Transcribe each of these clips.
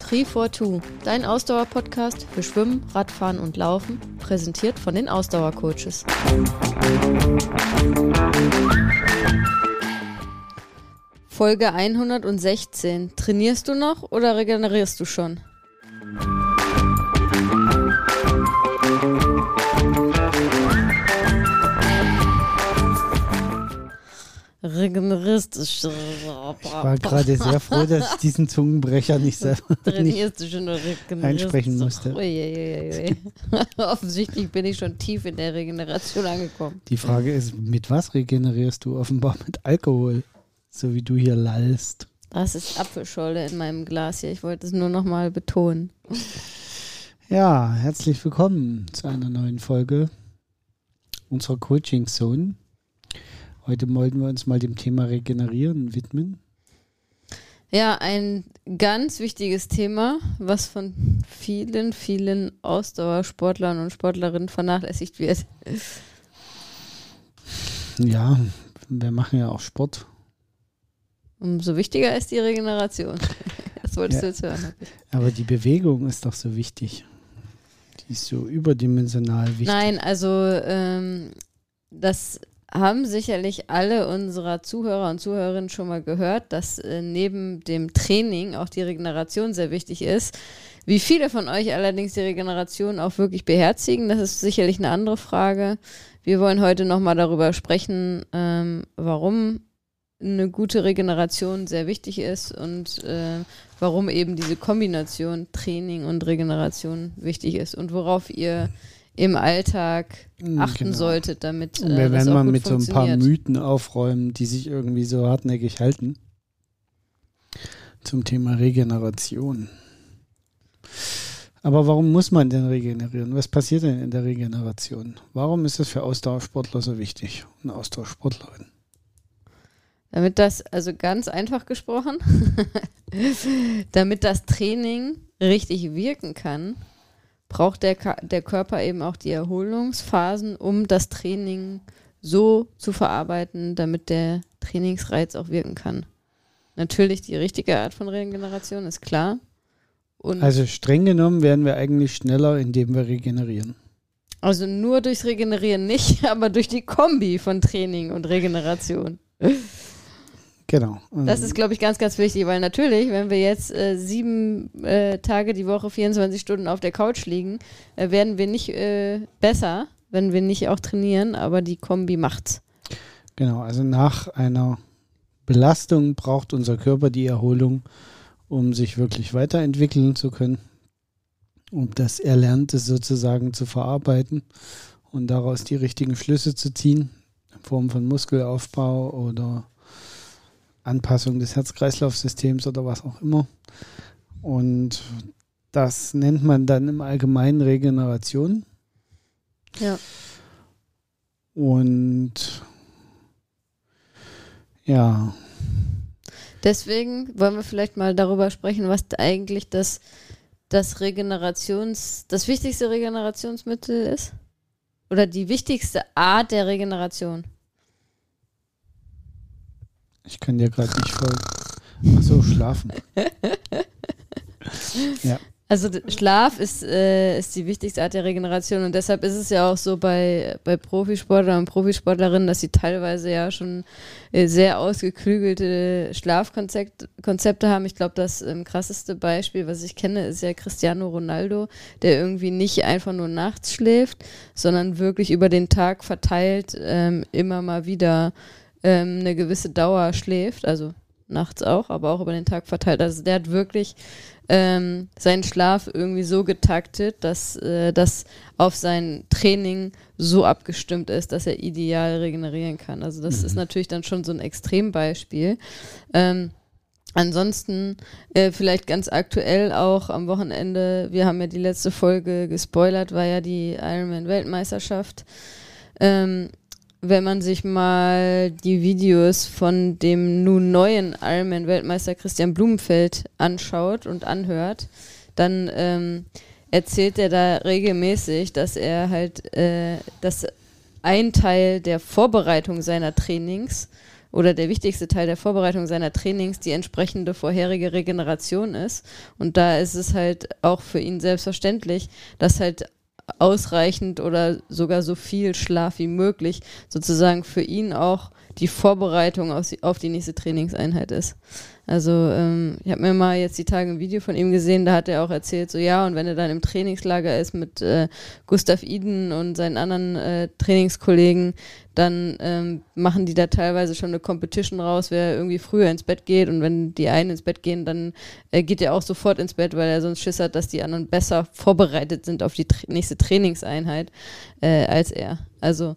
Tri42, dein Ausdauer-Podcast für Schwimmen, Radfahren und Laufen, präsentiert von den Ausdauercoaches. Folge 116. Trainierst du noch oder regenerierst du schon? Regenerierst du Ich war gerade sehr froh, dass ich diesen Zungenbrecher nicht selber schon regenerierst einsprechen musste. Uiuiui. Offensichtlich bin ich schon tief in der Regeneration angekommen. Die Frage ist, mit was regenerierst du? Offenbar mit Alkohol, so wie du hier lallst. Das ist Apfelschorle in meinem Glas hier. Ich wollte es nur noch mal betonen. Ja, herzlich willkommen zu einer neuen Folge unserer Coaching Zone. Heute wollten wir uns mal dem Thema Regenerieren widmen. Ja, ein ganz wichtiges Thema, was von vielen, vielen Ausdauersportlern und Sportlerinnen vernachlässigt wird. Ja, wir machen ja auch Sport. Umso wichtiger ist die Regeneration. Das wolltest Ja. du jetzt hören. Aber die Bewegung ist doch so wichtig. Die ist so überdimensional wichtig. Nein, also ähm, das haben sicherlich alle unserer Zuhörer und Zuhörerinnen schon mal gehört, dass äh, neben dem Training auch die Regeneration sehr wichtig ist. Wie viele von euch allerdings die Regeneration auch wirklich beherzigen, das ist sicherlich eine andere Frage. Wir wollen heute nochmal darüber sprechen, ähm, warum eine gute Regeneration sehr wichtig ist und äh, warum eben diese Kombination Training und Regeneration wichtig ist und worauf ihr im Alltag Mm, achten genau. solltet, damit Und äh, wir das werden mal mit so ein paar. Mythen aufräumen, die sich irgendwie so hartnäckig halten. Zum Thema Regeneration. Aber warum muss man denn regenerieren? Was passiert denn in der Regeneration? Warum ist das für Ausdauersportler so wichtig? Und Ausdauersportlerin? Damit das, also ganz einfach gesprochen, damit das Training richtig wirken kann, braucht der, der Körper eben auch die Erholungsphasen, um das Training so zu verarbeiten, damit der Trainingsreiz auch wirken kann. Natürlich die richtige Art von Regeneration, ist klar. Und Also streng genommen werden wir eigentlich schneller, indem wir regenerieren. also nur durchs Regenerieren nicht, aber durch die Kombi von Training und Regeneration. Genau. Das ist, glaube ich, ganz, ganz wichtig, weil natürlich, wenn wir jetzt äh, sieben äh, Tage die Woche, 24 Stunden auf der Couch liegen, äh, werden wir nicht äh, besser, wenn wir nicht auch trainieren, aber die Kombi macht's. Genau, also nach einer Belastung braucht unser Körper die Erholung, um sich wirklich weiterentwickeln zu können, um das Erlernte sozusagen zu verarbeiten und daraus die richtigen Schlüsse zu ziehen, in Form von Muskelaufbau oder Anpassung des Herz-Kreislauf-Systems oder was auch immer. Und das nennt man dann im Allgemeinen Regeneration. Ja. Und ja, Deswegen wollen wir vielleicht mal darüber sprechen, was eigentlich das, das Regenerations, das wichtigste Regenerationsmittel ist. Oder die wichtigste Art der Regeneration. Ich kann dir gerade nicht folgen. Ach so, schlafen. ja, Also Schlaf ist, äh, ist die wichtigste Art der Regeneration und deshalb ist es ja auch so bei, bei Profisportlern und Profisportlerinnen, dass sie teilweise ja schon äh, sehr ausgeklügelte Schlafkonzepte Konzepte haben. Ich glaube, das ähm, krasseste Beispiel, was ich kenne, ist ja Cristiano Ronaldo, der irgendwie nicht einfach nur nachts schläft, sondern wirklich über den Tag verteilt ähm, immer mal wieder ähm, eine gewisse Dauer schläft, also nachts auch, aber auch über den Tag verteilt. Also der hat wirklich ähm, seinen Schlaf irgendwie so getaktet, dass äh, das auf sein Training so abgestimmt ist, dass er ideal regenerieren kann. Also das ist natürlich dann schon so ein Extrembeispiel. Ähm, Ansonsten äh, vielleicht ganz aktuell auch am Wochenende, wir haben ja die letzte Folge gespoilert, war ja die Ironman-Weltmeisterschaft. Ähm, wenn man sich mal die Videos von dem nun neuen Ironman-Weltmeister Christian Blumenfeld anschaut und anhört, dann ähm, erzählt er da regelmäßig, dass er halt, äh, dass ein Teil der Vorbereitung seiner Trainings oder der wichtigste Teil der Vorbereitung seiner Trainings die entsprechende vorherige Regeneration ist. Und da ist es halt auch für ihn selbstverständlich, dass halt ausreichend oder sogar so viel Schlaf wie möglich sozusagen für ihn auch die Vorbereitung auf die nächste Trainingseinheit ist. Also ähm, ich habe mir mal jetzt die Tage ein Video von ihm gesehen, da hat er auch erzählt, so ja, und wenn er dann im Trainingslager ist mit äh, Gustav Iden und seinen anderen äh, Trainingskollegen, dann ähm, machen die da teilweise schon eine Competition raus, wer irgendwie früher ins Bett geht und wenn die einen ins Bett gehen, dann äh, geht er auch sofort ins Bett, weil er sonst Schiss hat, dass die anderen besser vorbereitet sind auf die tra nächste Trainingseinheit äh, als er. Also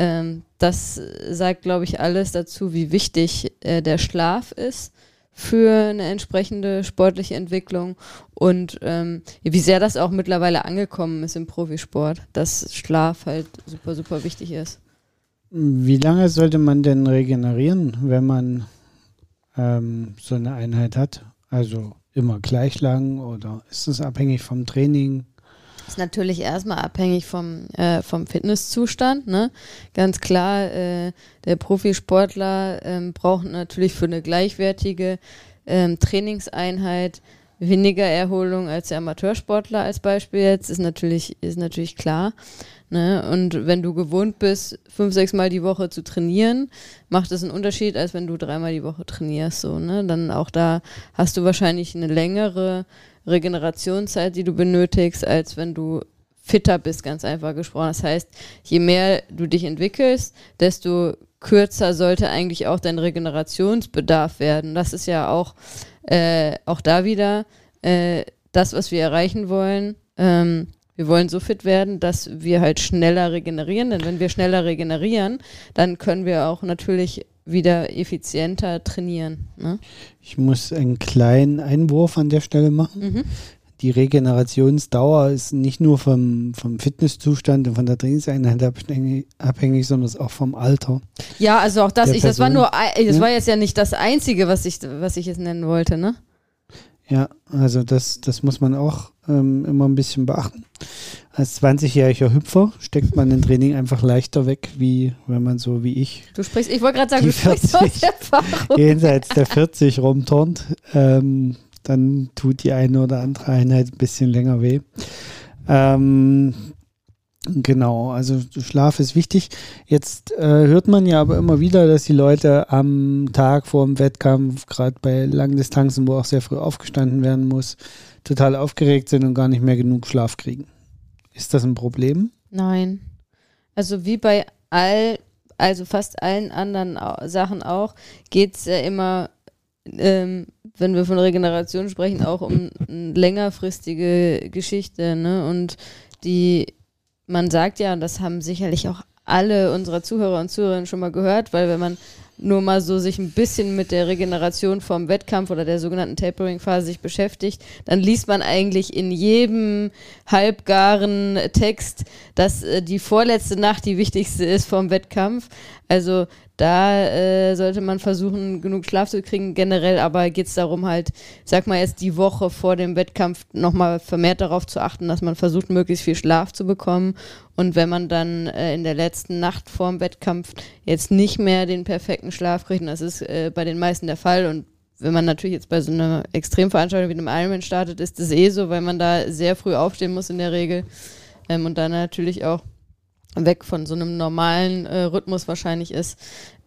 ähm, das sagt, glaube ich, alles dazu, wie wichtig äh, der Schlaf ist für eine entsprechende sportliche Entwicklung und ähm, wie sehr das auch mittlerweile angekommen ist im Profisport, dass Schlaf halt super, super wichtig ist. Wie lange sollte man denn regenerieren, wenn man ähm, so eine Einheit hat? Also immer gleich lang oder ist es abhängig vom Training? Ist natürlich erstmal abhängig vom, äh, vom Fitnesszustand. Ne? Ganz klar, äh, der Profisportler ähm, braucht natürlich für eine gleichwertige ähm, Trainingseinheit weniger Erholung als der Amateursportler als Beispiel jetzt, ist natürlich, ist natürlich klar. Ne? Und wenn du gewohnt bist, fünf, sechs Mal die Woche zu trainieren, macht es einen Unterschied, als wenn du dreimal die Woche trainierst. So, ne? Dann auch da hast du wahrscheinlich eine längere Regenerationszeit, die du benötigst, als wenn du fitter bist, ganz einfach gesprochen. Das heißt, je mehr du dich entwickelst, desto kürzer sollte eigentlich auch dein Regenerationsbedarf werden. Das ist ja auch, äh, auch da wieder äh, das, was wir erreichen wollen. Ähm, wir wollen so fit werden, dass wir halt schneller regenerieren. Denn wenn wir schneller regenerieren, dann können wir auch natürlich wieder effizienter trainieren. Ne? Ich muss einen kleinen Einwurf an der Stelle machen. Mhm. Die Regenerationsdauer ist nicht nur vom, vom Fitnesszustand und von der Trainingseinheit abhängig, sondern auch vom Alter. Ja, also auch das, ich, das war nur, das ja? war jetzt ja nicht das Einzige, was ich, was ich jetzt nennen wollte, ne? Ja, also das, das muss man auch ähm, immer ein bisschen beachten. Als 20-jähriger Hüpfer steckt man den Training einfach leichter weg, wie wenn man so wie ich. Du sprichst, ich wollte gerade sagen, du 40, sprichst aus Erfahrung. Jenseits der 40 rumturnt, ähm, dann tut die eine oder andere Einheit ein bisschen länger weh. Ähm, Genau, also Schlaf ist wichtig. Jetzt äh, hört man ja aber immer wieder, dass die Leute am Tag vor dem Wettkampf, gerade bei Langdistanzen, wo auch sehr früh aufgestanden werden muss, total aufgeregt sind und gar nicht mehr genug Schlaf kriegen. Ist das ein Problem? Nein. Also wie bei all, also fast allen anderen Sachen auch, geht es ja immer, ähm, wenn wir von Regeneration sprechen, auch um eine längerfristige Geschichte. Ne? Und die man sagt ja, und das haben sicherlich auch alle unserer Zuhörer und Zuhörerinnen schon mal gehört, weil wenn man nur mal so sich ein bisschen mit der Regeneration vom Wettkampf oder der sogenannten Tapering-Phase sich beschäftigt, dann liest man eigentlich in jedem halbgaren Text, dass äh, die vorletzte Nacht die wichtigste ist vom Wettkampf. Also da äh, sollte man versuchen, genug Schlaf zu kriegen. Generell aber geht es darum, halt, sag mal jetzt die Woche vor dem Wettkampf nochmal vermehrt darauf zu achten, dass man versucht, möglichst viel Schlaf zu bekommen. Und wenn man dann äh, in der letzten Nacht vor dem Wettkampf jetzt nicht mehr den perfekten Schlaf kriegt, und das ist äh, bei den meisten der Fall und wenn man natürlich jetzt bei so einer Extremveranstaltung wie einem Ironman startet, ist das eh so, weil man da sehr früh aufstehen muss in der Regel. Ähm, und dann natürlich auch weg von so einem normalen äh, Rhythmus wahrscheinlich ist,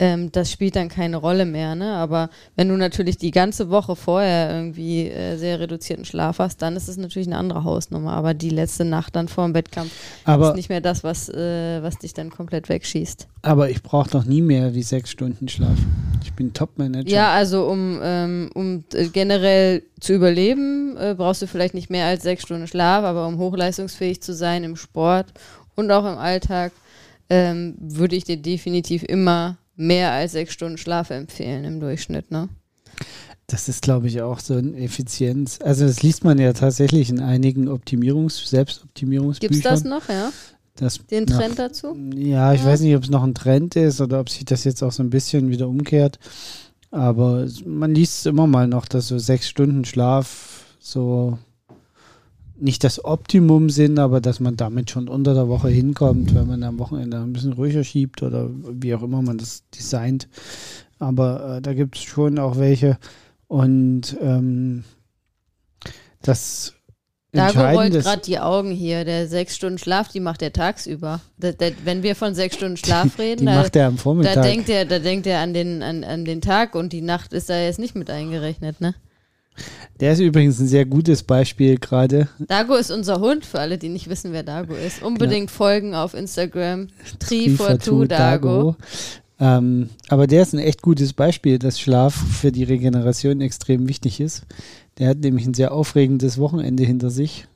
ähm, das spielt dann keine Rolle mehr. Ne? Aber wenn du natürlich die ganze Woche vorher irgendwie äh, sehr reduzierten Schlaf hast, dann ist es natürlich eine andere Hausnummer. Aber die letzte Nacht dann vor dem Wettkampf aber ist nicht mehr das, was, äh, was dich dann komplett wegschießt. Aber ich brauche doch nie mehr wie sechs Stunden Schlaf. Ich bin Top-Manager. Ja, also um, ähm, um äh, generell zu überleben, äh, brauchst du vielleicht nicht mehr als sechs Stunden Schlaf, aber um hochleistungsfähig zu sein im Sport und auch im Alltag ähm, würde ich dir definitiv immer mehr als sechs Stunden Schlaf empfehlen im Durchschnitt, ne? Das ist, glaube ich, auch so eine Effizienz. Also das liest man ja tatsächlich in einigen Optimierungs-, Selbstoptimierungsbüchern. Gibt es das noch, ja? Das Den Trend dazu? Ja, ich Ja. weiß nicht, ob es noch ein Trend ist oder ob sich das jetzt auch so ein bisschen wieder umkehrt. Aber man liest es immer mal noch, dass so sechs Stunden Schlaf so nicht das Optimum sind, aber dass man damit schon unter der Woche hinkommt, wenn man am Wochenende ein bisschen ruhiger schiebt oder wie auch immer man das designt. Aber äh, da gibt es schon auch welche. Und ähm, das Dago rollt gerade die Augen hier. Der sechs Stunden Schlaf, die macht er tagsüber. Da, da, wenn wir von sechs Stunden Schlaf die reden, da, macht er am da Vormittag. denkt er, da denkt er an den, an, an den Tag und die Nacht ist da jetzt nicht mit eingerechnet, ne? Der ist übrigens ein sehr gutes Beispiel gerade. Dago ist unser Hund, für alle, die nicht wissen, wer Dago ist. Unbedingt folgen auf Instagram. Tri for two Dago. Ähm, aber der ist ein echt gutes Beispiel, dass Schlaf für die Regeneration extrem wichtig ist. Der hat nämlich ein sehr aufregendes Wochenende hinter sich.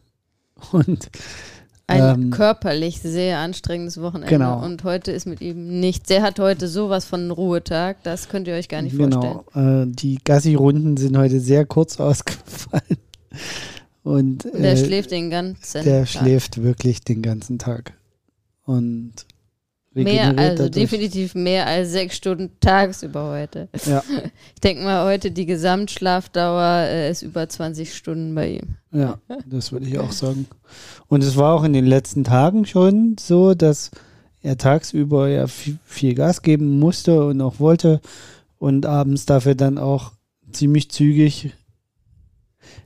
Und Ein Ähm, körperlich sehr anstrengendes Wochenende. Genau. Und heute ist mit ihm nichts. Der hat heute sowas von Ruhetag, das könnt ihr euch gar nicht vorstellen. genau, äh, die Gassi-Runden sind heute sehr kurz ausgefallen. Und Und der äh, schläft den ganzen der Tag. schläft wirklich den ganzen Tag. Und Mehr, also definitiv mehr als sechs Stunden tagsüber heute. Ja. Ich denke mal, heute die Gesamtschlafdauer äh, ist über 20 Stunden bei ihm. Ja, das würde ich auch sagen. Und es war auch in den letzten Tagen schon so, dass er tagsüber ja viel, viel Gas geben musste und auch wollte und abends dafür dann auch ziemlich zügig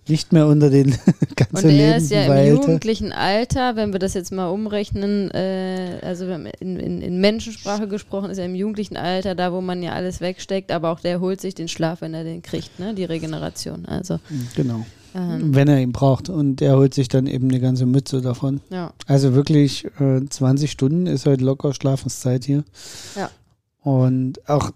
nicht mehr unter den Und ganzen er ist ja im jugendlichen Alter, wenn wir das jetzt mal umrechnen, äh, also in, in, in Menschensprache gesprochen, ist er im jugendlichen Alter da, wo man ja alles wegsteckt, aber auch der holt sich den Schlaf, wenn er den kriegt, ne? die Regeneration. Also, Genau, ähm, wenn er ihn braucht. Und er holt sich dann eben eine ganze Mütze davon. ja. Also wirklich äh, 20 Stunden ist heute locker Schlafenszeit hier. Ja. Und auch,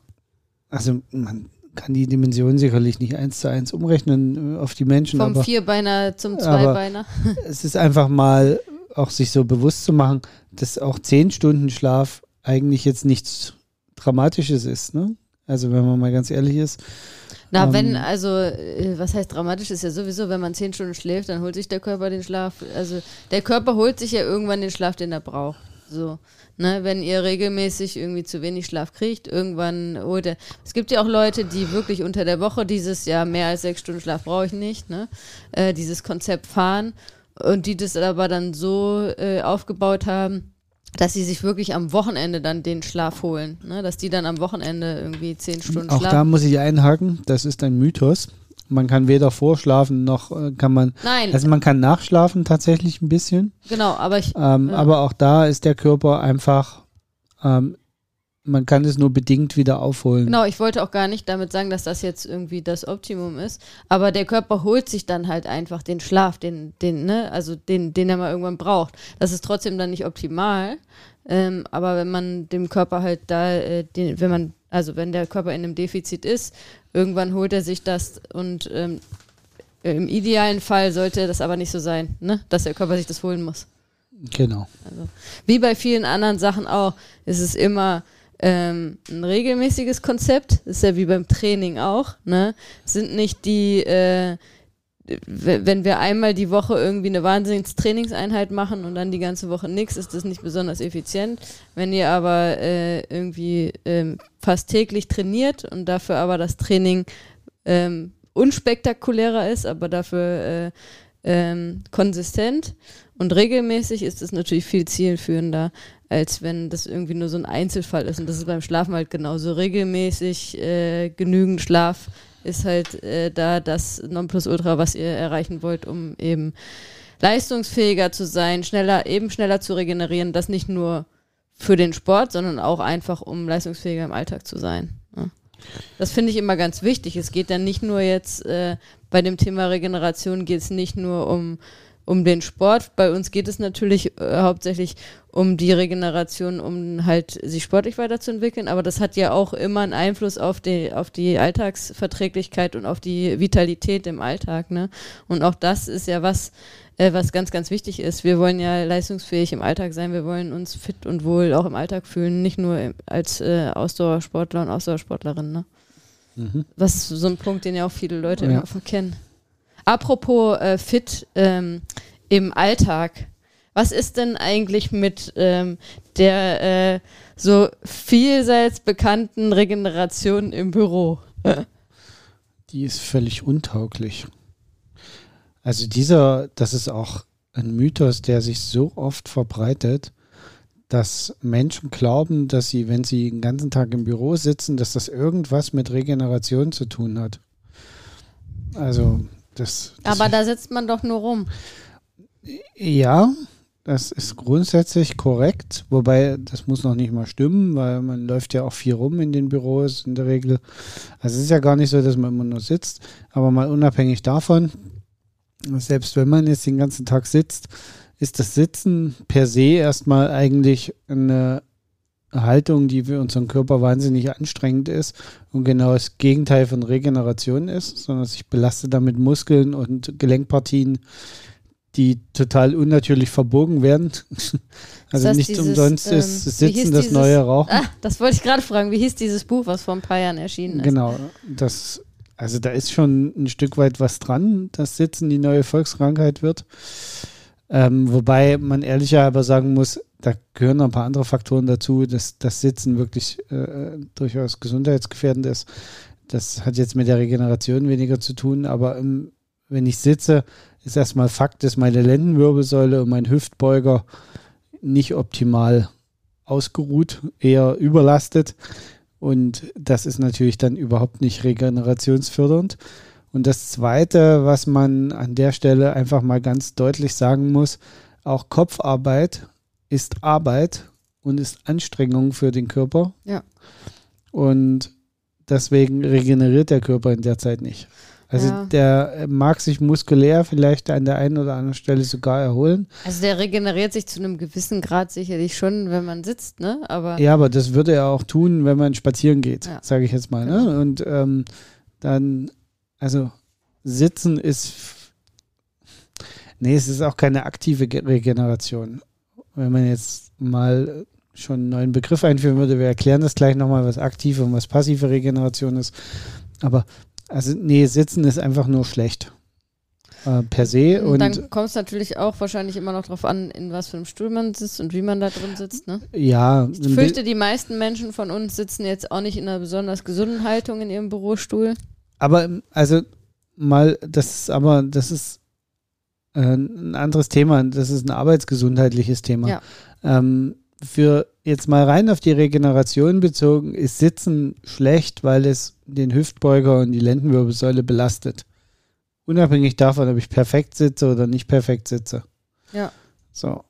also man kann die Dimension sicherlich nicht eins zu eins umrechnen äh, auf die Menschen, Vom aber Vierbeiner zum Zweibeiner. es ist einfach mal auch sich so bewusst zu machen, dass auch 10 Stunden Schlaf eigentlich jetzt nichts Dramatisches ist. Ne? Also wenn man mal ganz ehrlich ist. Na, Ähm, wenn, also, äh, was heißt dramatisch, ist ja sowieso, wenn man zehn Stunden schläft, dann holt sich der Körper den Schlaf. Also, der Körper holt sich ja irgendwann den Schlaf, den er braucht. So. Ne, wenn ihr regelmäßig irgendwie zu wenig Schlaf kriegt, irgendwann holt er. Es gibt ja auch Leute, die wirklich unter der Woche dieses Jahr mehr als sechs Stunden Schlaf brauche ich nicht, ne? Äh, dieses Konzept fahren und die das aber dann so äh, aufgebaut haben, dass sie sich wirklich am Wochenende dann den Schlaf holen, ne? Dass die dann am Wochenende irgendwie zehn Stunden Auch schlafen. da muss ich einhaken, das ist ein Mythos. Man kann weder vorschlafen noch äh, kann man, Nein, also man kann nachschlafen tatsächlich ein bisschen. genau, aber ich, Ähm, Ja. Aber auch da ist der Körper einfach, ähm, man kann es nur bedingt wieder aufholen. Genau, ich wollte auch gar nicht damit sagen, dass das jetzt irgendwie das Optimum ist. Aber der Körper holt sich dann halt einfach den Schlaf, den, den, ne, also den, den er mal irgendwann braucht. Das ist trotzdem dann nicht optimal. Ähm, aber wenn man dem Körper halt da, äh, den, wenn man, also wenn der Körper in einem Defizit ist, irgendwann holt er sich das und ähm, im idealen Fall sollte das aber nicht so sein, ne? dass der Körper sich das holen muss. Genau. Wie bei vielen anderen Sachen auch, ist es immer ähm, ein regelmäßiges Konzept. ist ja wie beim Training auch. Ne? Sind nicht die, äh, wenn wir einmal die Woche irgendwie eine Wahnsinnstrainingseinheit machen und dann die ganze Woche nichts, ist das nicht besonders effizient. Wenn ihr aber äh, irgendwie ähm, fast täglich trainiert und dafür aber das Training ähm, unspektakulärer ist, aber dafür äh, ähm, konsistent und regelmäßig ist es natürlich viel zielführender, als wenn das irgendwie nur so ein Einzelfall ist. Und das ist beim Schlafen halt genauso. Regelmäßig äh, genügend Schlaf ist halt äh, da das Nonplusultra, was ihr erreichen wollt, um eben leistungsfähiger zu sein, schneller, eben schneller zu regenerieren. Das nicht nur für den Sport, sondern auch einfach, um leistungsfähiger im Alltag zu sein. Ja. Das finde ich immer ganz wichtig. Es geht dann nicht nur jetzt äh, bei dem Thema Regeneration geht es nicht nur um um den Sport. Bei uns geht es natürlich äh, hauptsächlich um die Regeneration, um halt sich sportlich weiterzuentwickeln, aber das hat ja auch immer einen Einfluss auf die, auf die Alltagsverträglichkeit und auf die Vitalität im Alltag. Ne? Und auch das ist ja was, äh, was ganz, ganz wichtig ist. Wir wollen ja leistungsfähig im Alltag sein, wir wollen uns fit und wohl auch im Alltag fühlen, nicht nur als äh, Ausdauersportler und Ausdauersportlerin. Ne? Mhm. Was ist so ein Punkt, den ja auch viele Leute Ja. immer verkennen. Apropos äh, fit ähm, im Alltag. Was ist denn eigentlich mit ähm, der äh, so vielseits bekannten Regeneration im Büro? Die ist völlig untauglich. Also dieser, das ist auch ein Mythos, der sich so oft verbreitet, dass Menschen glauben, dass sie, wenn sie den ganzen Tag im Büro sitzen, dass das irgendwas mit Regeneration zu tun hat. Also das. das Aber da sitzt man doch nur rum. Ja, das ist grundsätzlich korrekt, wobei das muss noch nicht mal stimmen, weil man läuft ja auch viel rum in den Büros in der Regel. Also es ist ja gar nicht so, dass man immer nur sitzt, aber mal unabhängig davon, selbst wenn man jetzt den ganzen Tag sitzt, ist das Sitzen per se erstmal eigentlich eine Haltung, die für unseren Körper wahnsinnig anstrengend ist und genau das Gegenteil von Regeneration ist, sondern sich belastet damit Muskeln und Gelenkpartien, die total unnatürlich verbogen werden. Also das nicht dieses, umsonst ähm, ist Sitzen das dieses, neue Rauchen. Ah, das wollte ich gerade fragen. Wie hieß dieses Buch, was vor ein paar Jahren erschienen ist? Genau, das, also da ist schon ein Stück weit was dran, dass Sitzen die neue Volkskrankheit wird. Ähm, wobei man ehrlicher aber sagen muss, da gehören noch ein paar andere Faktoren dazu, dass das Sitzen wirklich äh, durchaus gesundheitsgefährdend ist. Das hat jetzt mit der Regeneration weniger zu tun, aber ähm, wenn ich sitze, ist erstmal Fakt, dass meine Lendenwirbelsäule und mein Hüftbeuger nicht optimal ausgeruht, eher überlastet. Und das ist natürlich dann überhaupt nicht regenerationsfördernd. Und das Zweite, was man an der Stelle einfach mal ganz deutlich sagen muss, auch Kopfarbeit ist Arbeit und ist Anstrengung für den Körper. Ja. Und deswegen regeneriert der Körper in der Zeit nicht. Also ja. der mag sich muskulär vielleicht an der einen oder anderen Stelle sogar erholen. Also der regeneriert sich zu einem gewissen Grad sicherlich schon, wenn man sitzt, ne? Aber ja, aber das würde er auch tun, wenn man spazieren geht, ja. sage ich jetzt mal. Ne? Genau. Und ähm, dann, also sitzen ist, nee, es ist auch keine aktive Regeneration. Wenn man jetzt mal schon einen neuen Begriff einführen würde, wir erklären das gleich nochmal, was aktive und was passive Regeneration ist. Aber also, nee, sitzen ist einfach nur schlecht. Äh, per se. Und dann kommt es natürlich auch wahrscheinlich immer noch darauf an, in was für einem Stuhl man sitzt und wie man da drin sitzt. Ne? Ja. Ich fürchte, die meisten Menschen von uns sitzen jetzt auch nicht in einer besonders gesunden Haltung in ihrem Bürostuhl. Aber, also, mal, das ist aber, das ist äh, ein anderes Thema. Das ist ein arbeitsgesundheitliches Thema. Ja. Ähm, für jetzt mal rein auf die Regeneration bezogen, ist Sitzen schlecht, weil es den Hüftbeuger und die Lendenwirbelsäule belastet. Unabhängig davon, ob ich perfekt sitze oder nicht perfekt sitze. Ja. So.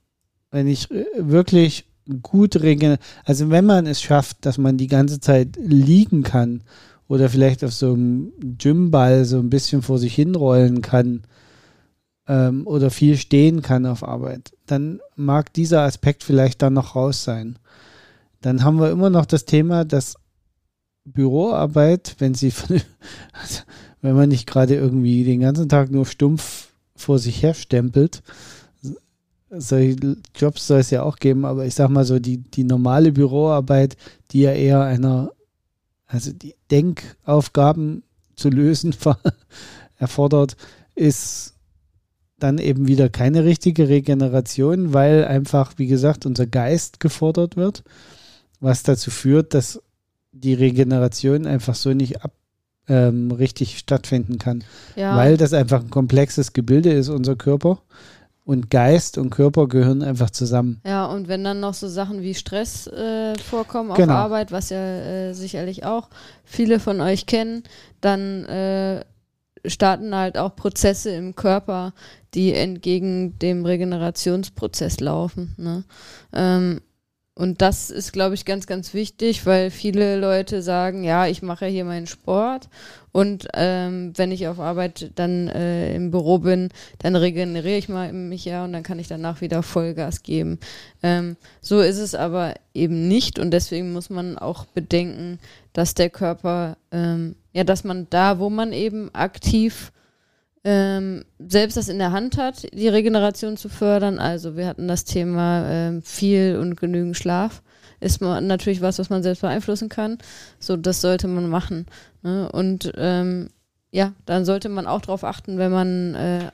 Wenn ich äh, wirklich gut regeneriere, also wenn man es schafft, dass man die ganze Zeit liegen kann oder vielleicht auf so einem Gymball so ein bisschen vor sich hinrollen kann, ähm, oder viel stehen kann auf Arbeit, dann mag dieser Aspekt vielleicht dann noch raus sein. Dann haben wir immer noch das Thema, dass Büroarbeit, wenn sie, also wenn man nicht gerade irgendwie den ganzen Tag nur stumpf vor sich her stempelt, solche Jobs soll es ja auch geben, aber ich sag mal so, die, die normale Büroarbeit, die ja eher einer, also die Denkaufgaben zu lösen erfordert, ist dann eben wieder keine richtige Regeneration, weil einfach, wie gesagt, unser Geist gefordert wird, was dazu führt, dass die Regeneration einfach so nicht ab, ähm, richtig stattfinden kann. Ja. Weil das einfach ein komplexes Gebilde ist, unser Körper. Und Geist und Körper gehören einfach zusammen. Ja, und wenn dann noch so Sachen wie Stress äh, vorkommen auf genau. Arbeit, was ja äh, sicherlich auch viele von euch kennen, dann äh, starten halt auch Prozesse im Körper, die entgegen dem Regenerationsprozess laufen. Ne? Ähm, und das ist, glaube ich, ganz, ganz wichtig, weil viele Leute sagen, ja, ich mache hier meinen Sport und ähm, wenn ich auf Arbeit dann äh, im Büro bin, dann regeneriere ich mal mich ja und dann kann ich danach wieder Vollgas geben. Ähm, so ist es aber eben nicht und deswegen muss man auch bedenken, dass der Körper, ähm, ja, dass man da, wo man eben aktiv ähm, selbst das in der Hand hat, die Regeneration zu fördern. Also wir hatten das Thema ähm, viel und genügend Schlaf. Ist man natürlich was, was man selbst beeinflussen kann. So, das sollte man machen. Ne? Und ähm, ja, dann sollte man auch darauf achten, wenn man äh,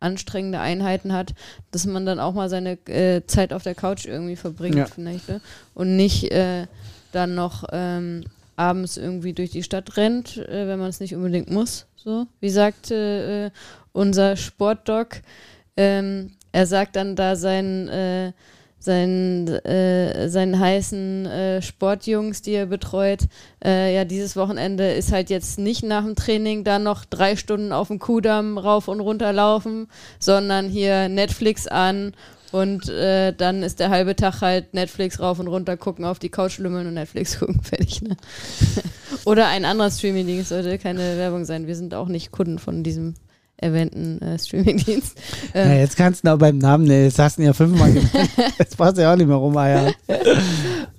anstrengende Einheiten hat, dass man dann auch mal seine äh, Zeit auf der Couch irgendwie verbringt, Ja. vielleicht. Ne? Und nicht äh, dann noch ähm, abends irgendwie durch die Stadt rennt, äh, wenn man es nicht unbedingt muss. So, wie sagte äh, unser Sportdoc, ähm, er sagt dann da seinen, äh, seinen, äh, seinen heißen äh, Sportjungs, die er betreut, äh, ja, dieses Wochenende ist halt jetzt nicht nach dem Training da noch drei Stunden auf dem Kudamm rauf und runter laufen, sondern hier Netflix an und äh, dann ist der halbe Tag halt Netflix rauf und runter gucken, auf die Couch lümmeln und Netflix gucken, fertig, ne? Oder ein anderer Streaming-Dienst, sollte keine Werbung sein. Wir sind auch nicht Kunden von diesem erwähnten äh, Streaming-Dienst. Ja, Ähm, jetzt kannst du auch beim Namen, ne, das hast du ja fünfmal genannt. Jetzt brauchst du ja auch nicht mehr rumeiern.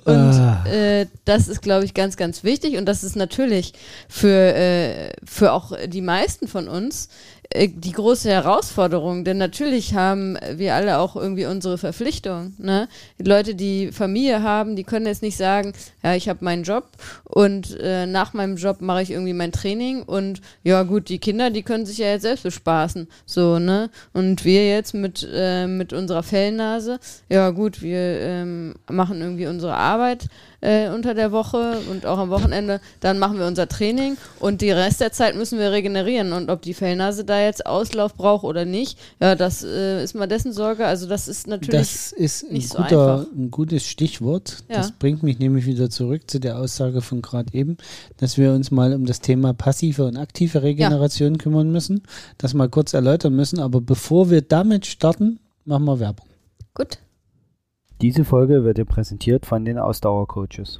Und Ah. äh, das ist, glaube ich, ganz, ganz wichtig. Und das ist natürlich für, äh, für auch die meisten von uns die große Herausforderung. Denn natürlich haben wir alle auch irgendwie unsere Verpflichtung. Ne? Die Leute, die Familie haben, die können jetzt nicht sagen, ja, ich habe meinen Job und äh, nach meinem Job mache ich irgendwie mein Training und ja gut, die Kinder, die können sich ja jetzt selbst bespaßen. So, ne? Und wir jetzt mit, äh, mit unserer Fellnase, ja gut, wir ähm, machen irgendwie unsere Arbeit äh, unter der Woche und auch am Wochenende, dann machen wir unser Training und die Rest der Zeit müssen wir regenerieren. Und ob die Fellnase da jetzt Auslauf braucht oder nicht, ja, das äh, ist mal dessen Sorge. Also das ist natürlich. Das ist ein, nicht so guter, einfach. ein gutes Stichwort. Ja. Das bringt mich nämlich wieder zurück zu der Aussage von gerade eben, dass wir uns mal um das Thema passive und aktive Regeneration kümmern müssen, das mal kurz erläutern müssen. Aber bevor wir damit starten, machen wir Werbung. gut. Diese Folge wird dir präsentiert von den Ausdauercoaches.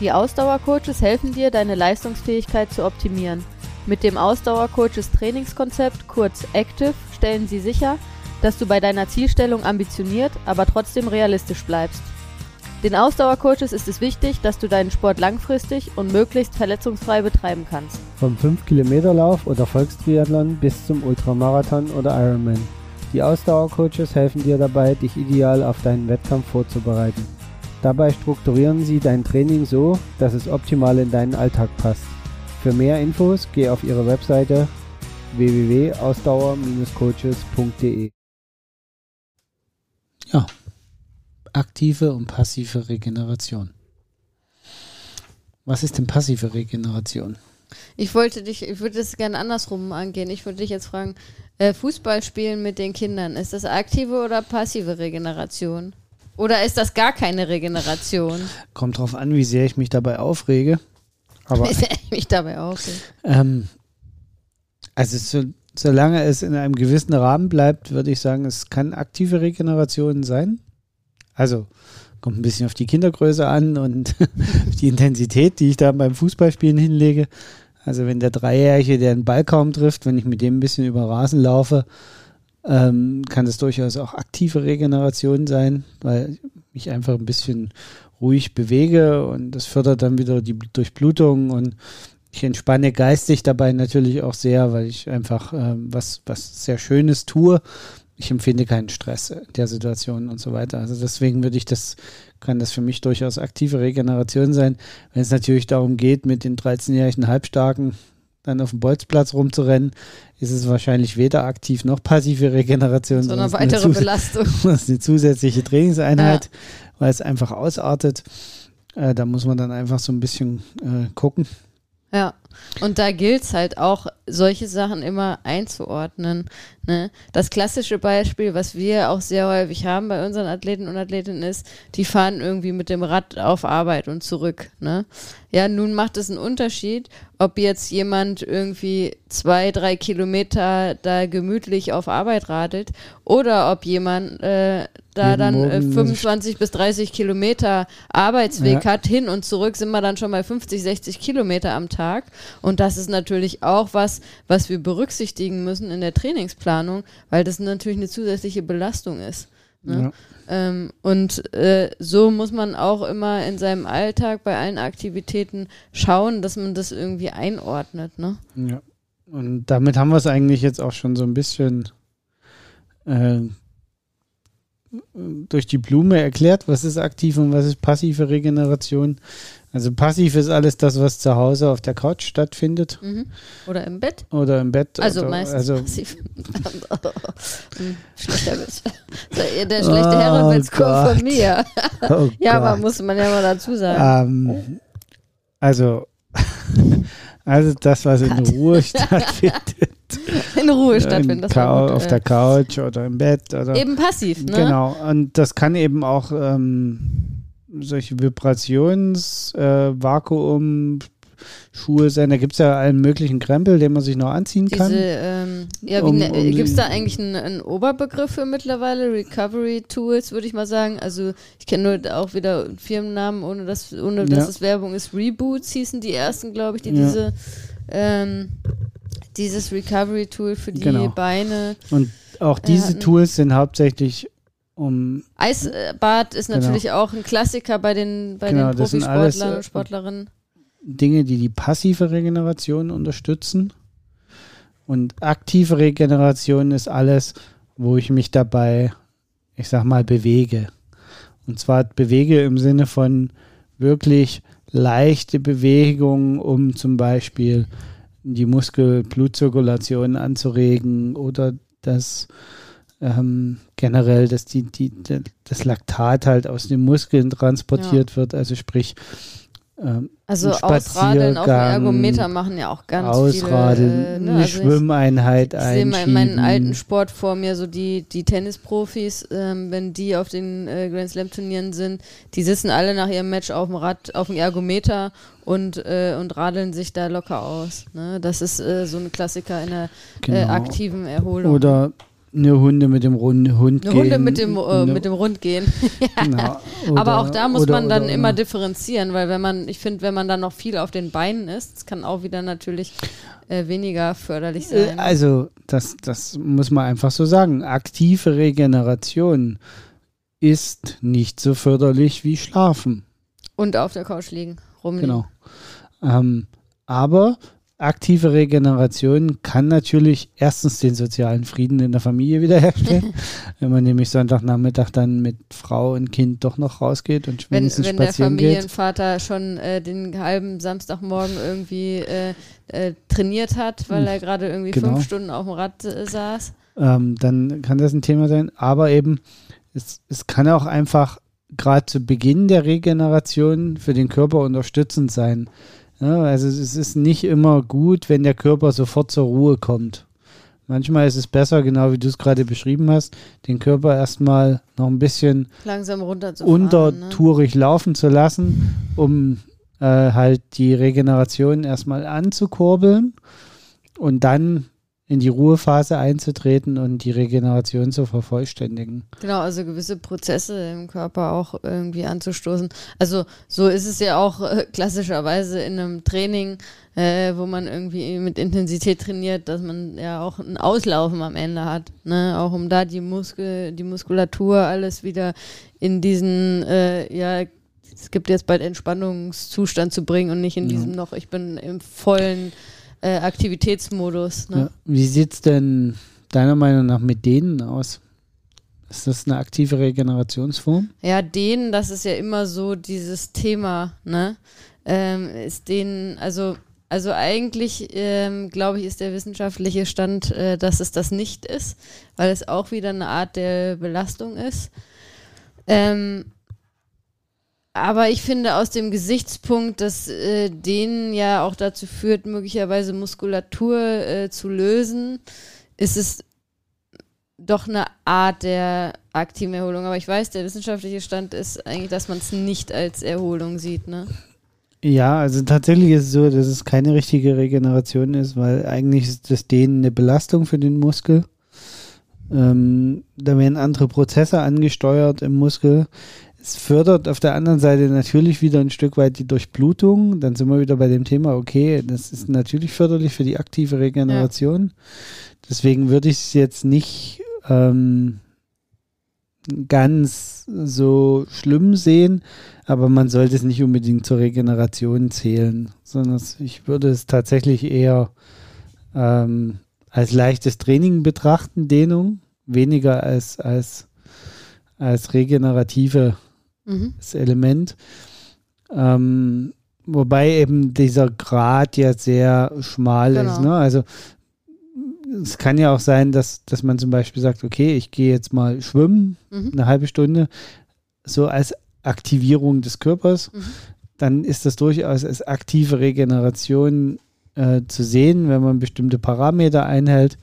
Die Ausdauercoaches helfen dir, deine Leistungsfähigkeit zu optimieren. Mit dem Ausdauercoaches Trainingskonzept, kurz Active, stellen sie sicher, dass du bei deiner Zielstellung ambitioniert, aber trotzdem realistisch bleibst. Den Ausdauercoaches ist es wichtig, dass du deinen Sport langfristig und möglichst verletzungsfrei betreiben kannst. Vom 5-Kilometer-Lauf oder Volkstriathlon bis zum Ultramarathon oder Ironman. Die Ausdauercoaches helfen dir dabei, dich ideal auf deinen Wettkampf vorzubereiten. Dabei strukturieren sie dein Training so, dass es optimal in deinen Alltag passt. Für mehr Infos geh auf ihre Webseite www.ausdauer-coaches.de. Ja. Aktive und passive Regeneration. Was ist denn passive Regeneration? Ich wollte dich, ich würde das gerne andersrum angehen. Ich würde dich jetzt fragen, äh, Fußball spielen mit den Kindern, ist das aktive oder passive Regeneration? Oder ist das gar keine Regeneration? Kommt drauf an, wie sehr ich mich dabei aufrege. Aber Ist mich dabei auch. Ähm, also so, solange es in einem gewissen Rahmen bleibt, würde ich sagen, es kann aktive Regeneration sein. Also kommt ein bisschen auf die Kindergröße an und die Intensität, die ich da beim Fußballspielen hinlege. Also wenn der Dreijährige, der einen Ball kaum trifft, wenn ich mit dem ein bisschen über Rasen laufe, ähm, kann das durchaus auch aktive Regeneration sein, weil ich einfach ein bisschen ruhig bewege und das fördert dann wieder die Durchblutung und ich entspanne geistig dabei natürlich auch sehr, weil ich einfach ähm, was, was sehr Schönes tue. Ich empfinde keinen Stress in der Situation und so weiter. Also deswegen würde ich das, kann das für mich durchaus aktive Regeneration sein. Wenn es natürlich darum geht, mit den 13-jährigen Halbstarken dann auf dem Bolzplatz rumzurennen, ist es wahrscheinlich weder aktiv noch passive Regeneration, sondern ist weitere Belastung. das ist eine zusätzliche Trainingseinheit, weil es einfach ausartet. Äh, da muss man dann einfach so ein bisschen äh, gucken. Ja, und da gilt es halt auch, solche Sachen immer einzuordnen. Ne? Das klassische Beispiel, was wir auch sehr häufig haben bei unseren Athleten und Athletinnen ist, die fahren irgendwie mit dem Rad auf Arbeit und zurück. Ne? Ja, nun macht es einen Unterschied, ob jetzt jemand irgendwie zwei, drei Kilometer da gemütlich auf Arbeit radelt oder ob jemand äh, da dann äh, Morgen 25 bis 30 Kilometer Arbeitsweg Ja. hat, hin und zurück sind wir dann schon bei 50, 60 Kilometer am Tag. Und das ist natürlich auch was, was wir berücksichtigen müssen in der Trainingsplanung, weil das natürlich eine zusätzliche Belastung ist. Ne? Ja. Ähm, und äh, so muss man auch immer in seinem Alltag bei allen Aktivitäten schauen, dass man das irgendwie einordnet. Ne? Ja. Und damit haben wir es eigentlich jetzt auch schon so ein bisschen äh, durch die Blume erklärt, was ist aktiv und was ist passive Regeneration. Also passiv ist alles das, was zu Hause auf der Couch stattfindet Mhm. Oder im Bett. oder im Bett. Also oder, meistens also passiv. Schlechter Witz. Der schlechte oh, Herrenwitz kommt von mir. Oh ja, aber muss man ja mal dazu sagen. Ähm, also, also das, was in Ruhe stattfindet. In Ruhe gut, auf der Couch oder im Bett. Oder, eben passiv, ne? Genau. Und das kann eben auch ähm, solche Vibrations, äh, Vakuum, Schuhe sein. Da gibt es ja allen möglichen Krempel, den man sich noch anziehen Diese, kann. Ähm, ja, um, ne, um gibt es da eigentlich einen, einen, Oberbegriff für mittlerweile? Recovery Tools, würde ich mal sagen. Also ich kenne nur auch wieder Firmennamen, ohne dass, ohne dass es Werbung ist. Reboots hießen die ersten, glaube ich, die ja. diese ähm, dieses Recovery Tool für die genau. Beine. Und auch diese äh, Tools sind hauptsächlich um. Eisbad ist genau. natürlich genau. auch ein Klassiker bei den, bei genau, den Profisportlern und äh, Sportlerinnen. Dinge, die die passive Regeneration unterstützen. Und aktive Regeneration ist alles, wo ich mich dabei, ich sag mal, bewege. Und zwar bewege im Sinne von wirklich leichte Bewegungen, um zum Beispiel die Muskelblutzirkulation anzuregen oder das ähm, generell, dass die, die, das Laktat halt aus den Muskeln transportiert ja. wird. Also sprich, ähm, also Ausradeln auf dem Ergometer machen ja auch ganz Ausradeln, viele. Äh, ne? eine also Schwimmeinheit ich, ich sehe mal in meinen alten Sport vor mir so die, die Tennisprofis, ähm, wenn die auf den äh, Grand Slam Turnieren sind, die sitzen alle nach ihrem Match auf dem Rad, auf dem Ergometer und, äh, und radeln sich da locker aus. Ne? Das ist äh, so ein Klassiker in der äh, genau. aktiven Erholung. Oder eine Hunde mit dem Rund, Hund eine gehen. Hunde mit dem, äh, mit dem Rund gehen. genau. Oder, Aber auch da muss oder, man dann oder, immer differenzieren, weil wenn man, ich finde, wenn man dann noch viel auf den Beinen ist, kann auch wieder natürlich äh, weniger förderlich sein. Also, das, das muss man einfach so sagen. Aktive Regeneration ist nicht so förderlich wie Schlafen. Und auf der Couch liegen, rumliegen. Genau. Ähm, aber aktive Regeneration kann natürlich erstens den sozialen Frieden in der Familie wiederherstellen, wenn man nämlich Sonntagnachmittag dann mit Frau und Kind doch noch rausgeht und wenn, wenigstens wenn spazieren geht. Wenn der Familienvater geht. schon äh, den halben Samstagmorgen irgendwie äh, äh, trainiert hat, weil hm. er gerade irgendwie genau. fünf Stunden auf dem Rad äh, saß. Ähm, dann kann das ein Thema sein, aber eben es, es kann auch einfach gerade zu Beginn der Regeneration für den Körper unterstützend sein also es ist nicht immer gut, wenn der Körper sofort zur Ruhe kommt. Manchmal ist es besser, genau wie du es gerade beschrieben hast, den Körper erstmal noch ein bisschen langsam untertourig ne? laufen zu lassen, um äh, halt die Regeneration erstmal anzukurbeln und dann in die Ruhephase einzutreten und die Regeneration zu vervollständigen. Genau, also gewisse Prozesse im Körper auch irgendwie anzustoßen. Also so ist es ja auch äh, klassischerweise in einem Training, äh, wo man irgendwie mit Intensität trainiert, dass man ja auch ein Auslaufen am Ende hat. Ne? Auch um da die Muskel, die Muskulatur alles wieder in diesen, äh, ja, es gibt jetzt bald Entspannungszustand zu bringen und nicht in ja. diesem noch, ich bin im vollen äh, Aktivitätsmodus. Ne? Ja. Wie sieht es denn deiner Meinung nach mit denen aus? Ist das eine aktive Regenerationsform? Ja, denen, das ist ja immer so dieses Thema, ne? Ähm, ist denen, also, also eigentlich, ähm, glaube ich, ist der wissenschaftliche Stand, äh, dass es das nicht ist, weil es auch wieder eine Art der Belastung ist. Ähm, aber ich finde aus dem Gesichtspunkt, dass äh, denen ja auch dazu führt, möglicherweise Muskulatur äh, zu lösen, ist es doch eine Art der aktiven Erholung. Aber ich weiß, der wissenschaftliche Stand ist eigentlich, dass man es nicht als Erholung sieht, ne? Ja, also tatsächlich ist es so, dass es keine richtige Regeneration ist, weil eigentlich ist das Dehnen eine Belastung für den Muskel. Ähm, da werden andere Prozesse angesteuert im Muskel es fördert auf der anderen Seite natürlich wieder ein Stück weit die Durchblutung. Dann sind wir wieder bei dem Thema, okay, das ist natürlich förderlich für die aktive Regeneration. Ja. Deswegen würde ich es jetzt nicht ähm, ganz so schlimm sehen, aber man sollte es nicht unbedingt zur Regeneration zählen, sondern ich würde es tatsächlich eher ähm, als leichtes Training betrachten, Dehnung, weniger als, als, als regenerative mhm. das Element. Ähm, wobei eben dieser Grad ja sehr schmal genau. ist. Ne? Also es kann ja auch sein, dass, dass man zum Beispiel sagt, okay, ich gehe jetzt mal schwimmen, Mhm. eine halbe Stunde, so als Aktivierung des Körpers. Mhm. Dann ist das durchaus als aktive Regeneration äh, zu sehen, wenn man bestimmte Parameter einhält.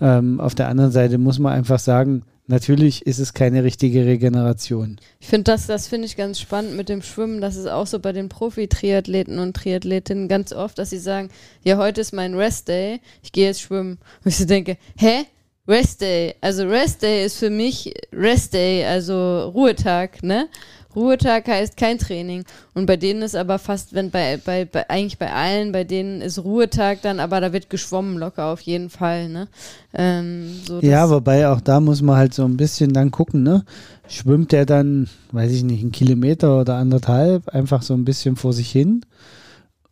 Ähm, auf der anderen Seite muss man einfach sagen, natürlich ist es keine richtige Regeneration. Ich finde das, das finde ich ganz spannend mit dem Schwimmen. Das ist auch so bei den Profi-Triathleten und Triathletinnen ganz oft, dass sie sagen, ja, heute ist mein Rest-Day, ich gehe jetzt schwimmen. Und ich so denke, hä? Rest-Day. Also Rest-Day ist für mich Rest-Day, also Ruhetag, ne? Ruhetag heißt kein Training. Und bei denen ist aber fast, wenn bei, bei, bei eigentlich bei allen, bei denen ist Ruhetag dann, aber da wird geschwommen locker auf jeden Fall, ne? Ähm, so Ja, wobei auch da muss man halt so ein bisschen dann gucken, ne? Schwimmt der dann, weiß ich nicht, einen Kilometer oder anderthalb, einfach so ein bisschen vor sich hin?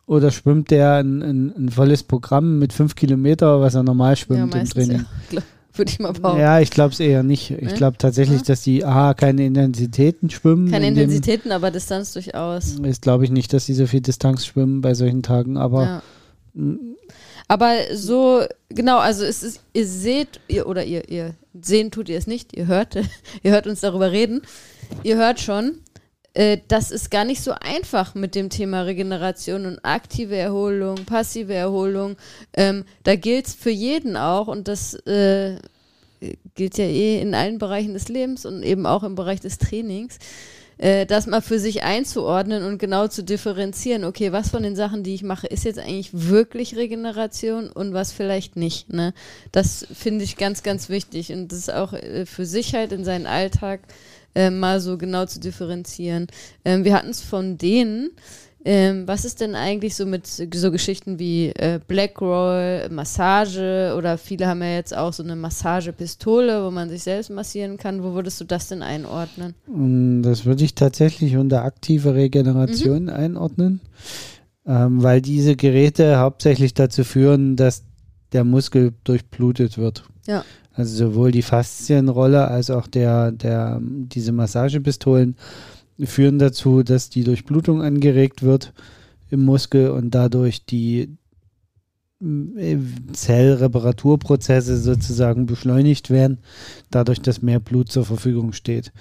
Oder schwimmt der ein, ein, ein volles Programm mit fünf Kilometer, was er normal ja, schwimmt im meistens, Training? ja, würde ich mal behaupten. Ja, ich glaube es eher nicht. Ich Ne? glaube tatsächlich, Ja. dass die A, keine Intensitäten schwimmen. Keine in Intensitäten, aber Distanz durchaus. Ist glaube ich nicht, dass die so viel Distanz schwimmen bei solchen Tagen, aber Ja. Aber so, genau, also es ist, ihr seht, ihr, oder ihr, ihr sehen tut ihr es nicht, ihr hört, ihr hört uns darüber reden. Ihr hört schon, äh, das ist gar nicht so einfach mit dem Thema Regeneration und aktive Erholung, passive Erholung. Ähm, da gilt es für jeden auch und das äh, gilt ja eh in allen Bereichen des Lebens und eben auch im Bereich des Trainings äh, das mal für sich einzuordnen und genau zu differenzieren, okay, was von den Sachen, die ich mache, ist jetzt eigentlich wirklich Regeneration und was vielleicht nicht. Ne? Das finde ich ganz, ganz wichtig und das ist auch äh, für sich halt in seinen Alltag äh, mal so genau zu differenzieren. Ähm, wir hatten es von denen, ähm, was ist denn eigentlich so mit so Geschichten wie äh, Blackroll, Massage oder viele haben ja jetzt auch so eine Massagepistole, wo man sich selbst massieren kann. Wo würdest du das denn einordnen? Mm, Das würde ich tatsächlich unter aktive Regeneration Mhm. einordnen, ähm, weil diese Geräte hauptsächlich dazu führen, dass der Muskel durchblutet wird. Ja. Also sowohl die Faszienrolle als auch der, der, diese Massagepistolen führen dazu, dass die Durchblutung angeregt wird im Muskel und dadurch die äh, Zellreparaturprozesse sozusagen beschleunigt werden, dadurch, dass mehr Blut zur Verfügung steht.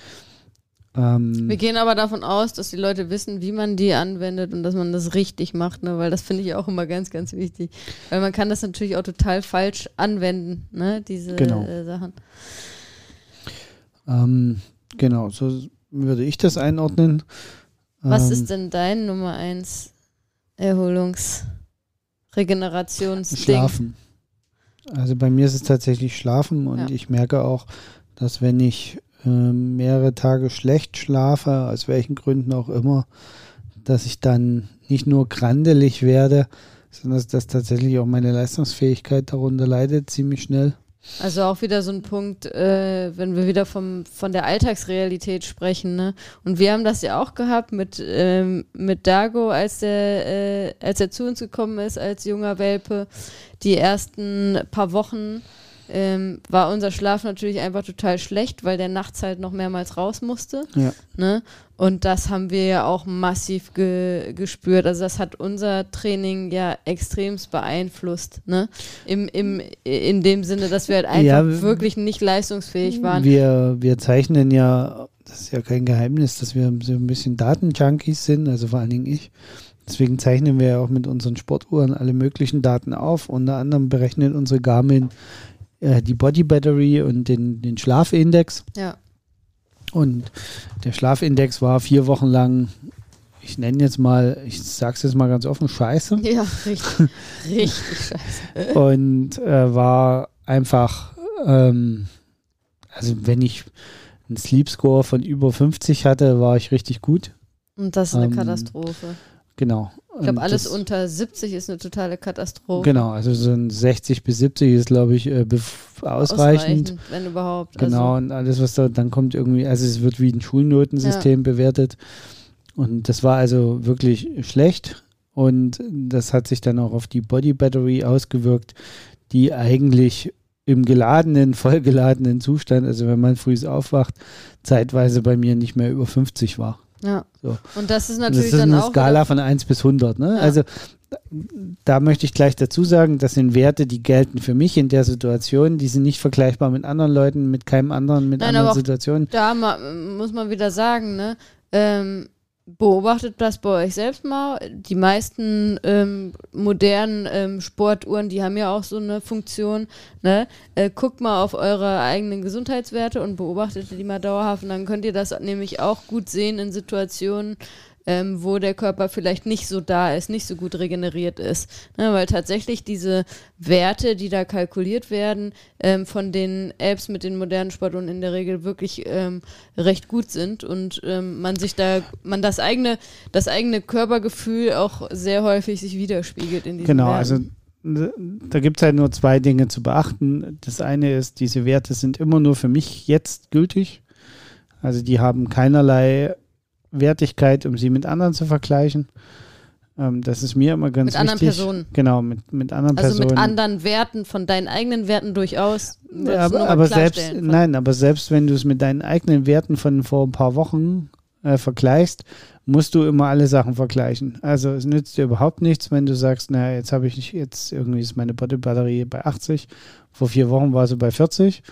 Ähm, Wir gehen aber davon aus, dass die Leute wissen, wie man die anwendet und dass man das richtig macht, ne? weil das finde ich auch immer ganz, ganz wichtig. Weil man kann das natürlich auch total falsch anwenden, ne? diese Genau. äh, Sachen. ähm, genau, so würde ich das einordnen. Was Ähm, ist denn dein Nummer eins Erholungs-, Regenerationsding? Schlafen. Also bei mir ist es tatsächlich Schlafen und Ja. ich merke auch, dass wenn ich ähm, mehrere Tage schlecht schlafe, aus welchen Gründen auch immer, dass ich dann nicht nur grandelig werde, sondern dass, dass tatsächlich auch meine Leistungsfähigkeit darunter leidet, ziemlich schnell. Also auch wieder so ein Punkt, äh, wenn wir wieder vom, von der Alltagsrealität sprechen, ne? Und wir haben das ja auch gehabt mit, ähm, mit Dago, als der, äh, als er zu uns gekommen ist, als junger Welpe. Die ersten paar Wochen ähm, war unser Schlaf natürlich einfach total schlecht, weil der nachts halt noch mehrmals raus musste. Ja. Ne? Und das haben wir ja auch massiv ge gespürt. Also das hat unser Training ja extremst beeinflusst. Ne? Im, im, in dem Sinne, dass wir halt einfach Ja, wirklich nicht leistungsfähig waren. Wir, wir zeichnen ja, das ist ja kein Geheimnis, dass wir so ein bisschen Datenjunkies sind, also vor allen Dingen ich. Deswegen zeichnen wir ja auch mit unseren Sportuhren alle möglichen Daten auf. Unter anderem berechnet unsere Garmin äh, die Body Battery und den, den Schlafindex. Ja. Und der Schlafindex war vier Wochen lang, ich nenne jetzt mal, ich sag's jetzt mal ganz offen, scheiße. Ja, richtig, richtig scheiße. und äh, war einfach, ähm, also wenn ich einen Sleep Score von über 50 hatte, war ich richtig gut. Und das ist eine Ähm, Katastrophe. Genau. Ich glaube, alles das- unter 70 ist eine totale Katastrophe. Genau, also so ein 60 bis 70 ist, glaube ich, äh, bef- ausreichend. wenn überhaupt. Genau, Also, und alles, was da dann kommt, irgendwie, also es wird wie ein Schulnotensystem bewertet. Und das war also wirklich schlecht. Und das hat sich dann auch auf die Body Battery ausgewirkt, die eigentlich im geladenen, vollgeladenen Zustand, also wenn man früh aufwacht, zeitweise bei mir nicht mehr über 50 war. Ja. So. Und das ist Das natürlich ist dann eine auch. Skala wieder- von 1 bis 100. Ne? Ja. Also da möchte ich gleich dazu sagen, das sind Werte, die gelten für mich in der Situation. Die sind nicht vergleichbar mit anderen Leuten, mit keinem anderen, mit Nein, anderen Situationen. Da muss man wieder sagen, ne? Ähm, beobachtet das bei euch selbst mal. Die meisten ähm, modernen ähm, Sportuhren, die haben ja auch so eine Funktion. Ne? Äh, guckt mal auf eure eigenen Gesundheitswerte und beobachtet die mal dauerhaft. Und dann könnt ihr das nämlich auch gut sehen in Situationen, ähm, wo der Körper vielleicht nicht so da ist, nicht so gut regeneriert ist. Ne, weil tatsächlich diese Werte, die da kalkuliert werden, ähm, von den Apps mit den modernen Sportuhren in der Regel wirklich ähm, recht gut sind und ähm, man sich da, man das eigene, das eigene Körpergefühl auch sehr häufig sich widerspiegelt in diesen Genau, Werten. also da gibt es halt nur zwei Dinge zu beachten. Das eine ist, diese Werte sind immer nur für mich jetzt gültig. Also die haben keinerlei Wertigkeit, um sie mit anderen zu vergleichen. Ähm, das ist mir immer ganz mit wichtig. anderen Personen. Genau, mit, mit anderen Also Personen. mit anderen Werten, von deinen eigenen Werten durchaus. Ja, aber, aber selbst, nein, aber selbst wenn du es mit deinen eigenen Werten von vor ein paar Wochen äh, vergleichst, musst du immer alle Sachen vergleichen. Also es nützt dir überhaupt nichts, wenn du sagst, naja, jetzt habe ich jetzt irgendwie ist meine Batterie bei 80, vor vier Wochen war sie bei 40.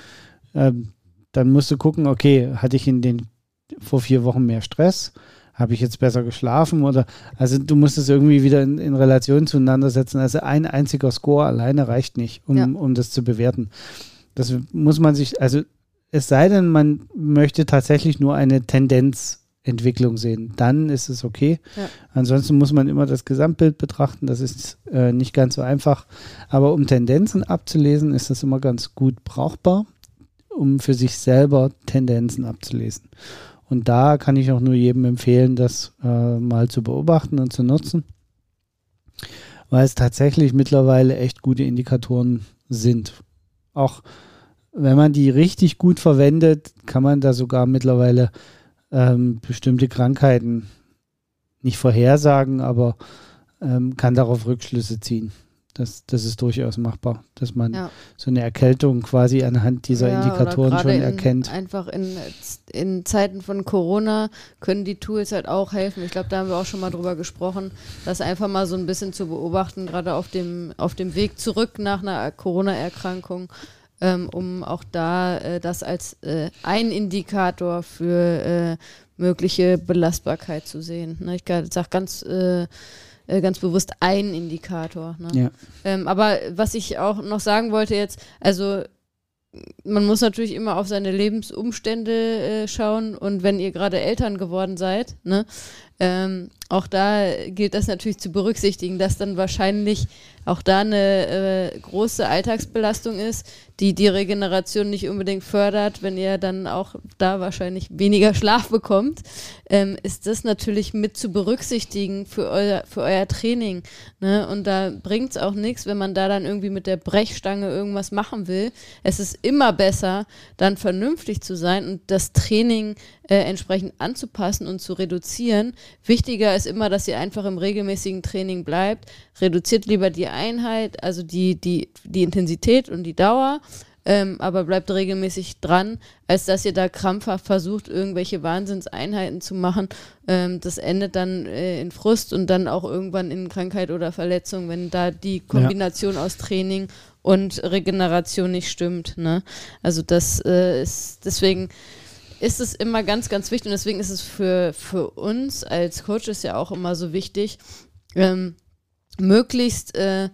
Ähm, dann musst du gucken, okay, hatte ich in den vor vier Wochen mehr Stress? Habe ich jetzt besser geschlafen? Oder also du musst es irgendwie wieder in, in Relation zueinander setzen. Also ein einziger Score alleine reicht nicht, um, Ja. um das zu bewerten. Das muss man sich, also es sei denn, man möchte tatsächlich nur eine Tendenzentwicklung sehen, dann ist es okay. Ja. Ansonsten muss man immer das Gesamtbild betrachten. Das ist äh, nicht ganz so einfach. Aber um Tendenzen abzulesen, ist das immer ganz gut brauchbar, um für sich selber Tendenzen abzulesen. Und da kann ich auch nur jedem empfehlen, das äh, mal zu beobachten und zu nutzen, weil es tatsächlich mittlerweile echt gute Indikatoren sind. Auch wenn man die richtig gut verwendet, kann man da sogar mittlerweile ähm, bestimmte Krankheiten nicht vorhersagen, aber ähm, kann darauf Rückschlüsse ziehen. Das, das ist durchaus machbar, dass man Ja. so eine Erkältung quasi anhand dieser Ja, Indikatoren schon gerade in, erkennt. Einfach in, in Zeiten von Corona können die Tools halt auch helfen. Ich glaube, da haben wir auch schon mal drüber gesprochen, das einfach mal so ein bisschen zu beobachten, gerade auf dem, auf dem Weg zurück nach einer Corona-Erkrankung, ähm, um auch da äh, das als äh, ein Indikator für äh, mögliche Belastbarkeit zu sehen. Ne? Ich sage ganz äh, ganz bewusst ein Indikator. Ne? Ja. Ähm, aber was ich auch noch sagen wollte jetzt, also man muss natürlich immer auf seine Lebensumstände äh, schauen und wenn ihr gerade Eltern geworden seid, ne, ähm, auch da gilt das natürlich zu berücksichtigen, dass dann wahrscheinlich auch da eine äh, große Alltagsbelastung ist, die die Regeneration nicht unbedingt fördert, wenn ihr dann auch da wahrscheinlich weniger Schlaf bekommt, ähm, ist das natürlich mit zu berücksichtigen für euer, für euer Training. Ne? Und da bringt es auch nichts, wenn man da dann irgendwie mit der Brechstange irgendwas machen will. Es ist immer besser, dann vernünftig zu sein und das Training äh, entsprechend anzupassen und zu reduzieren. Wichtiger ist immer, dass ihr einfach im regelmäßigen Training bleibt. Reduziert lieber die Einheit, also die, die, die Intensität und die Dauer, ähm, aber bleibt regelmäßig dran, als dass ihr da krampfhaft versucht, irgendwelche Wahnsinnseinheiten zu machen. Ähm, das endet dann äh, in Frust und dann auch irgendwann in Krankheit oder Verletzung, wenn da die Kombination aus Training und Regeneration nicht stimmt. Ne? Also das äh, ist deswegen ist es immer ganz, ganz wichtig und deswegen ist es für, für uns als Coaches ja auch immer so wichtig, ähm, möglichst äh,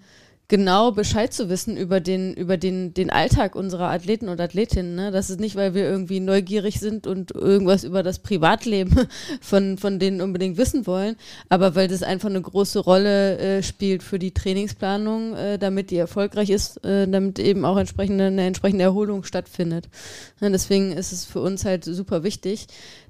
genau Bescheid zu wissen über den, über den, den Alltag unserer Athleten und Athletinnen. Ne? Das ist nicht, weil wir irgendwie neugierig sind und irgendwas über das Privatleben von, von denen unbedingt wissen wollen, aber weil das einfach eine große Rolle äh, spielt für die Trainingsplanung, äh, damit die erfolgreich ist, äh, damit eben auch entsprechende, eine entsprechende Erholung stattfindet. Ne? Deswegen ist es für uns halt super wichtig,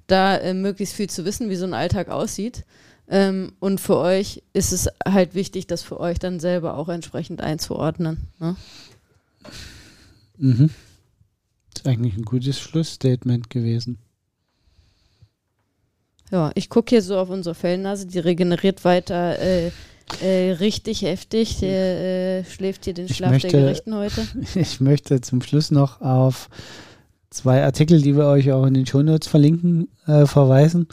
da äh, möglichst viel zu wissen, wie so ein Alltag aussieht. Ähm, und für euch ist es halt wichtig, das für euch dann selber auch entsprechend einzuordnen. Ne? Mhm. Das ist eigentlich ein gutes Schlussstatement gewesen. Ja, ich gucke hier so auf unsere Fellnase, die regeneriert weiter äh, äh, richtig heftig. Der äh, schläft hier den Schlaf möchte- der Gerechten heute. Ich möchte zum Schluss noch auf zwei Artikel, die wir euch auch in den Shownotes verlinken, äh, verweisen.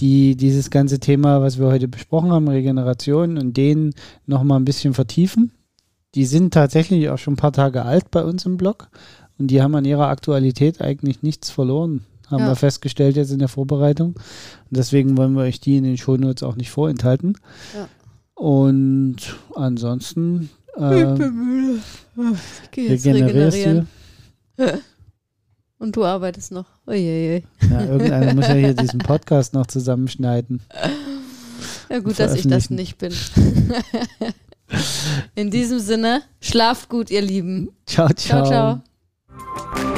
Die dieses ganze Thema, was wir heute besprochen haben, Regeneration und den nochmal ein bisschen vertiefen. Die sind tatsächlich auch schon ein paar Tage alt bei uns im Blog und die haben an ihrer Aktualität eigentlich nichts verloren, haben Ja. wir festgestellt jetzt in der Vorbereitung. Und deswegen wollen wir euch die in den Shownotes auch nicht vorenthalten. Ja. Und ansonsten äh, müde. Ich gehe jetzt regenerierst regenerieren. du. Und du arbeitest noch. Uiuiui. Ja, irgendeiner muss ja hier diesen Podcast noch zusammenschneiden. Ja, gut, dass ich das nicht bin. In diesem Sinne, schlaft gut, ihr Lieben. Ciao, ciao. Ciao, ciao.